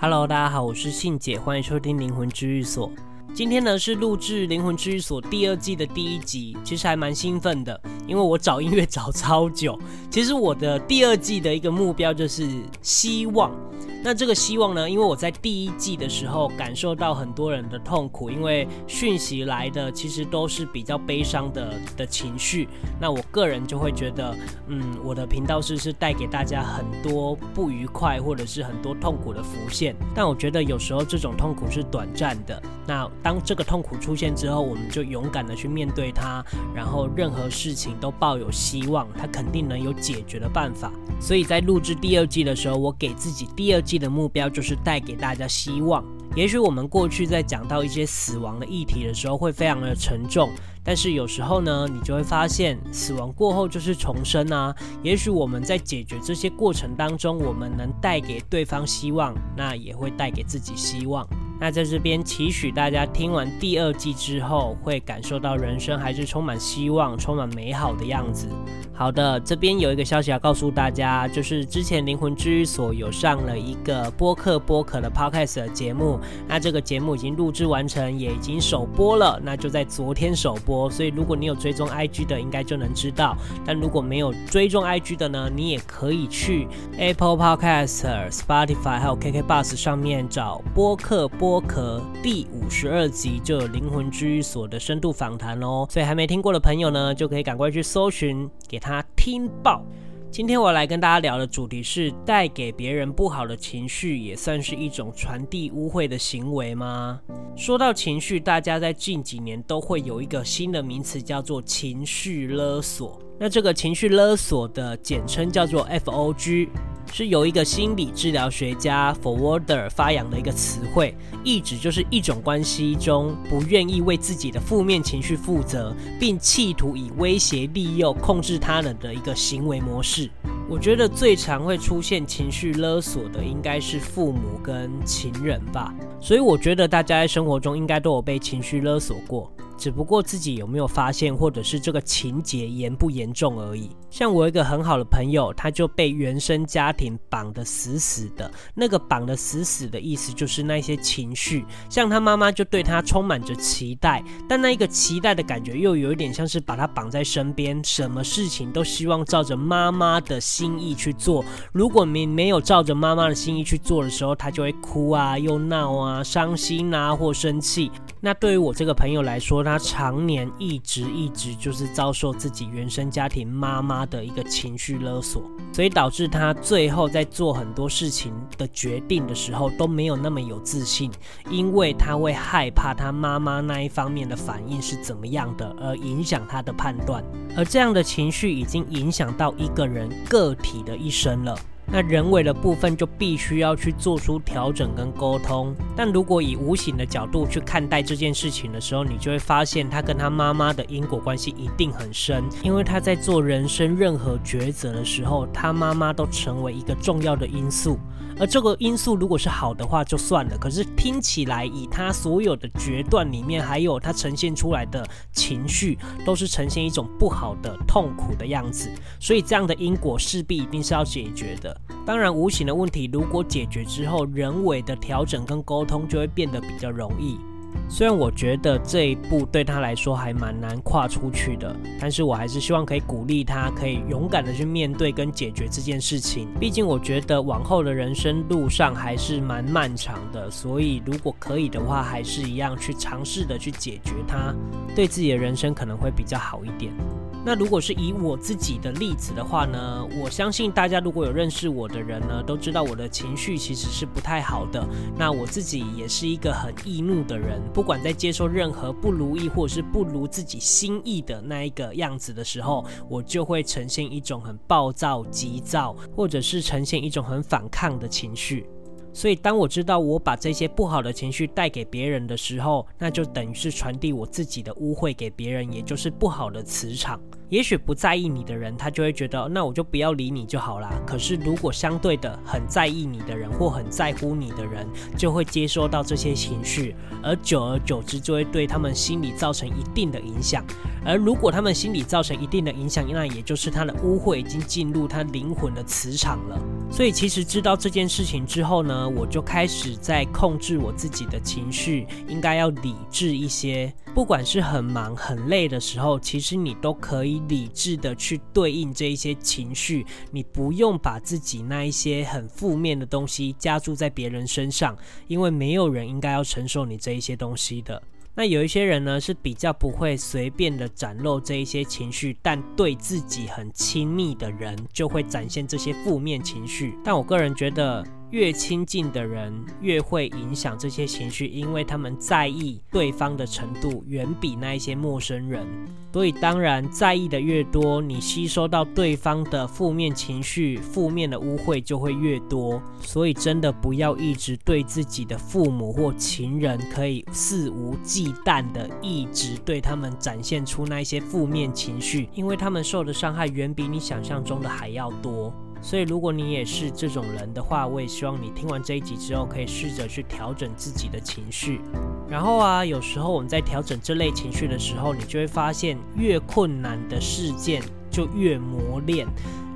Hello，大家好，我是信姐，欢迎收听灵魂治愈所。今天呢是录制灵魂治愈所第二季的第一集，其实还蛮兴奋的，因为我找音乐找超久。其实我的第二季的一个目标就是希望。那这个希望呢？因为我在第一季的时候感受到很多人的痛苦，因为讯息来的其实都是比较悲伤的的情绪。那我个人就会觉得，嗯，我的频道是是带给大家很多不愉快或者是很多痛苦的浮现。但我觉得有时候这种痛苦是短暂的。那当这个痛苦出现之后，我们就勇敢的去面对它，然后任何事情都抱有希望，它肯定能有解决的办法。所以在录制第二季的时候，我给自己第二季的目标就是带给大家希望。也许我们过去在讲到一些死亡的议题的时候，会非常的沉重，但是有时候呢，你就会发现死亡过后就是重生啊。也许我们在解决这些过程当中，我们能带给对方希望，那也会带给自己希望。那在这边期许大家听完第二季之后，会感受到人生还是充满希望、充满美好的样子。好的，这边有一个消息要告诉大家，就是之前灵魂治愈所有上了一个播客播客的 podcast 的节目，那这个节目已经录制完成，也已经首播了，那就在昨天首播。所以如果你有追踪 IG 的，应该就能知道；但如果没有追踪 IG 的呢，你也可以去 Apple Podcast、Spotify 还有 KK Bus 上面找播客播。播客第五十二集就有灵魂治愈所的深度访谈哦，所以还没听过的朋友呢，就可以赶快去搜寻，给他他听爆。今天我来跟大家聊的主题是：带给别人不好的情绪，也算是一种传递污秽的行为吗？说到情绪，大家在近几年都会有一个新的名词，叫做情绪勒索。那这个情绪勒索的简称叫做 FOG。是由一个心理治疗学家 Forwarder 发扬的一个词汇，意指就是一种关系中不愿意为自己的负面情绪负责，并企图以威胁、利诱、控制他人的一个行为模式。我觉得最常会出现情绪勒索的，应该是父母跟情人吧。所以我觉得大家在生活中应该都有被情绪勒索过。只不过自己有没有发现，或者是这个情节严不严重而已。像我一个很好的朋友，他就被原生家庭绑得死死的。那个绑得死死的意思，就是那些情绪，像他妈妈就对他充满着期待，但那一个期待的感觉又有一点像是把他绑在身边，什么事情都希望照着妈妈的心意去做。如果你没有照着妈妈的心意去做的时候，他就会哭啊，又闹啊，伤心啊，或生气。那对于我这个朋友来说，他常年一直一直就是遭受自己原生家庭妈妈他的一个情绪勒索，所以导致他最后在做很多事情的决定的时候都没有那么有自信，因为他会害怕他妈妈那一方面的反应是怎么样的，而影响他的判断，而这样的情绪已经影响到一个人个体的一生了。那人为的部分就必须要去做出调整跟沟通，但如果以无形的角度去看待这件事情的时候，你就会发现他跟他妈妈的因果关系一定很深，因为他在做人生任何抉择的时候，他妈妈都成为一个重要的因素。而这个因素如果是好的话就算了，可是听起来以他所有的决断里面，还有他呈现出来的情绪，都是呈现一种不好的痛苦的样子，所以这样的因果势必一定是要解决的。当然，无形的问题如果解决之后，人为的调整跟沟通就会变得比较容易。虽然我觉得这一步对他来说还蛮难跨出去的，但是我还是希望可以鼓励他，可以勇敢的去面对跟解决这件事情。毕竟我觉得往后的人生路上还是蛮漫长的，所以如果可以的话，还是一样去尝试的去解决它，对自己的人生可能会比较好一点。那如果是以我自己的例子的话呢，我相信大家如果有认识我的人呢，都知道我的情绪其实是不太好的。那我自己也是一个很易怒的人，不管在接受任何不如意或者是不如自己心意的那一个样子的时候，我就会呈现一种很暴躁、急躁，或者是呈现一种很反抗的情绪。所以，当我知道我把这些不好的情绪带给别人的时候，那就等于是传递我自己的污秽给别人，也就是不好的磁场。也许不在意你的人，他就会觉得，那我就不要理你就好啦。可是如果相对的很在意你的人或很在乎你的人，就会接收到这些情绪，而久而久之就会对他们心理造成一定的影响。而如果他们心理造成一定的影响，那也就是他的污秽已经进入他灵魂的磁场了。所以其实知道这件事情之后呢，我就开始在控制我自己的情绪，应该要理智一些。不管是很忙很累的时候，其实你都可以理智的去对应这一些情绪，你不用把自己那一些很负面的东西加注在别人身上，因为没有人应该要承受你这一些东西的。那有一些人呢，是比较不会随便的展露这一些情绪，但对自己很亲密的人就会展现这些负面情绪。但我个人觉得，越亲近的人越会影响这些情绪，因为他们在意对方的程度远比那一些陌生人。所以当然在意的越多，你吸收到对方的负面情绪、负面的污秽就会越多。所以真的不要一直对自己的父母或情人可以肆无忌惮的一直对他们展现出那一些负面情绪，因为他们受的伤害远比你想象中的还要多。所以，如果你也是这种人的话，我也希望你听完这一集之后，可以试着去调整自己的情绪。然后啊，有时候我们在调整这类情绪的时候，你就会发现，越困难的事件就越磨练。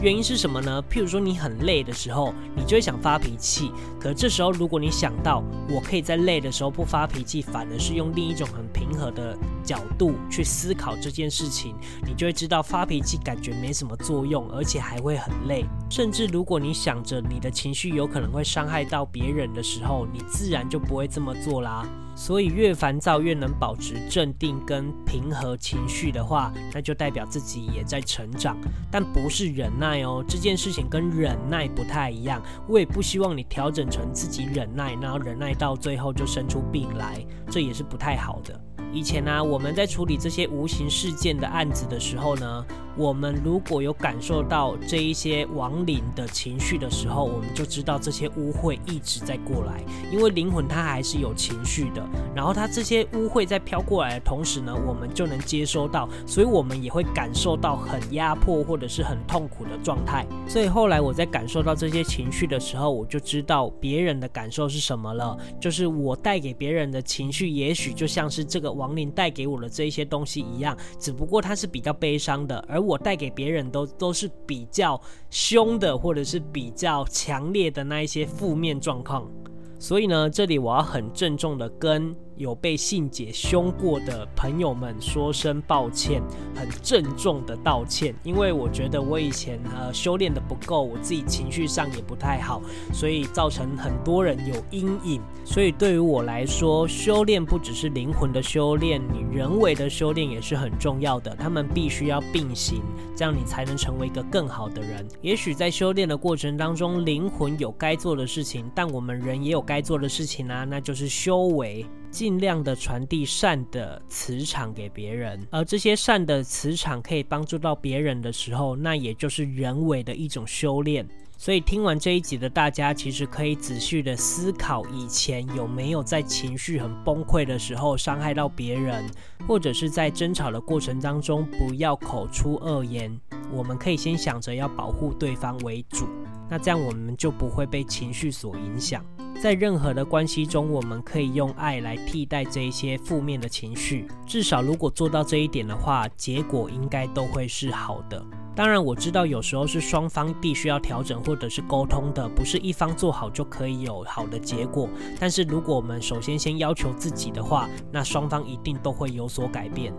原因是什么呢？譬如说你很累的时候，你就会想发脾气。可这时候，如果你想到我可以在累的时候不发脾气，反而是用另一种很平和的角度去思考这件事情，你就会知道发脾气感觉没什么作用，而且还会很累。甚至如果你想着你的情绪有可能会伤害到别人的时候，你自然就不会这么做啦。所以越烦躁越能保持镇定跟平和情绪的话，那就代表自己也在成长，但不是忍耐哦。这件事情跟忍耐不太一样。我也不希望你调整成自己忍耐，然后忍耐到最后就生出病来，这也是不太好的。以前呢、我们在处理这些无形事件的案子的时候呢，我们如果有感受到这一些亡灵的情绪的时候，我们就知道这些污秽一直在过来，因为灵魂它还是有情绪的。然后它这些污秽在飘过来的同时呢，我们就能接收到，所以我们也会感受到很压迫或者是很痛苦的状态。所以后来我在感受到这些情绪的时候，我就知道别人的感受是什么了，就是我带给别人的情绪，也许就像是这个。亡灵带给我的这一些东西一样，只不过它是比较悲伤的，而我带给别人都都是比较凶的，或者是比较强烈的那一些负面状况。所以呢，这里我要很郑重的跟。有被信姐凶过的朋友们，说声抱歉，很郑重的道歉，因为我觉得我以前呃修炼的不够，我自己情绪上也不太好，所以造成很多人有阴影。所以对于我来说，修炼不只是灵魂的修炼，你人为的修炼也是很重要的，他们必须要并行，这样你才能成为一个更好的人。也许在修炼的过程当中，灵魂有该做的事情，但我们人也有该做的事情啊，那就是修为。尽量的传递善的磁场给别人，而这些善的磁场可以帮助到别人的时候，那也就是人为的一种修炼。所以听完这一集的大家，其实可以仔细的思考，以前有没有在情绪很崩溃的时候伤害到别人，或者是在争吵的过程当中不要口出恶言。我们可以先想着要保护对方为主，那这样我们就不会被情绪所影响。在任何的关系中，我们可以用爱来替代这一些负面的情绪。至少如果做到这一点的话，结果应该都会是好的。当然，我知道有时候是双方必须要调整或者是沟通的，不是一方做好就可以有好的结果。但是如果我们首先先要求自己的话，那双方一定都会有所改变。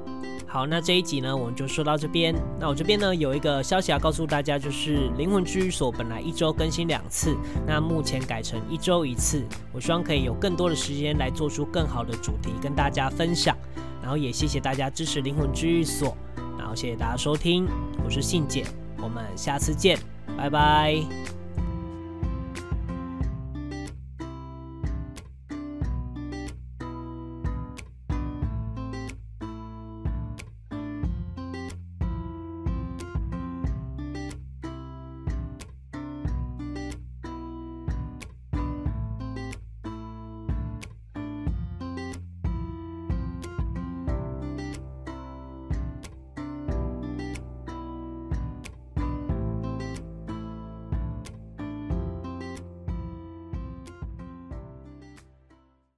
好，那这一集呢，我们就说到这边。那我这边呢，有一个消息要告诉大家，就是灵魂治愈所本来一周更新两次，那目前改成一周一次。我希望可以有更多的时间来做出更好的主题跟大家分享。然后也谢谢大家支持灵魂治愈所，然后谢谢大家收听，我是信姐，我们下次见，拜拜。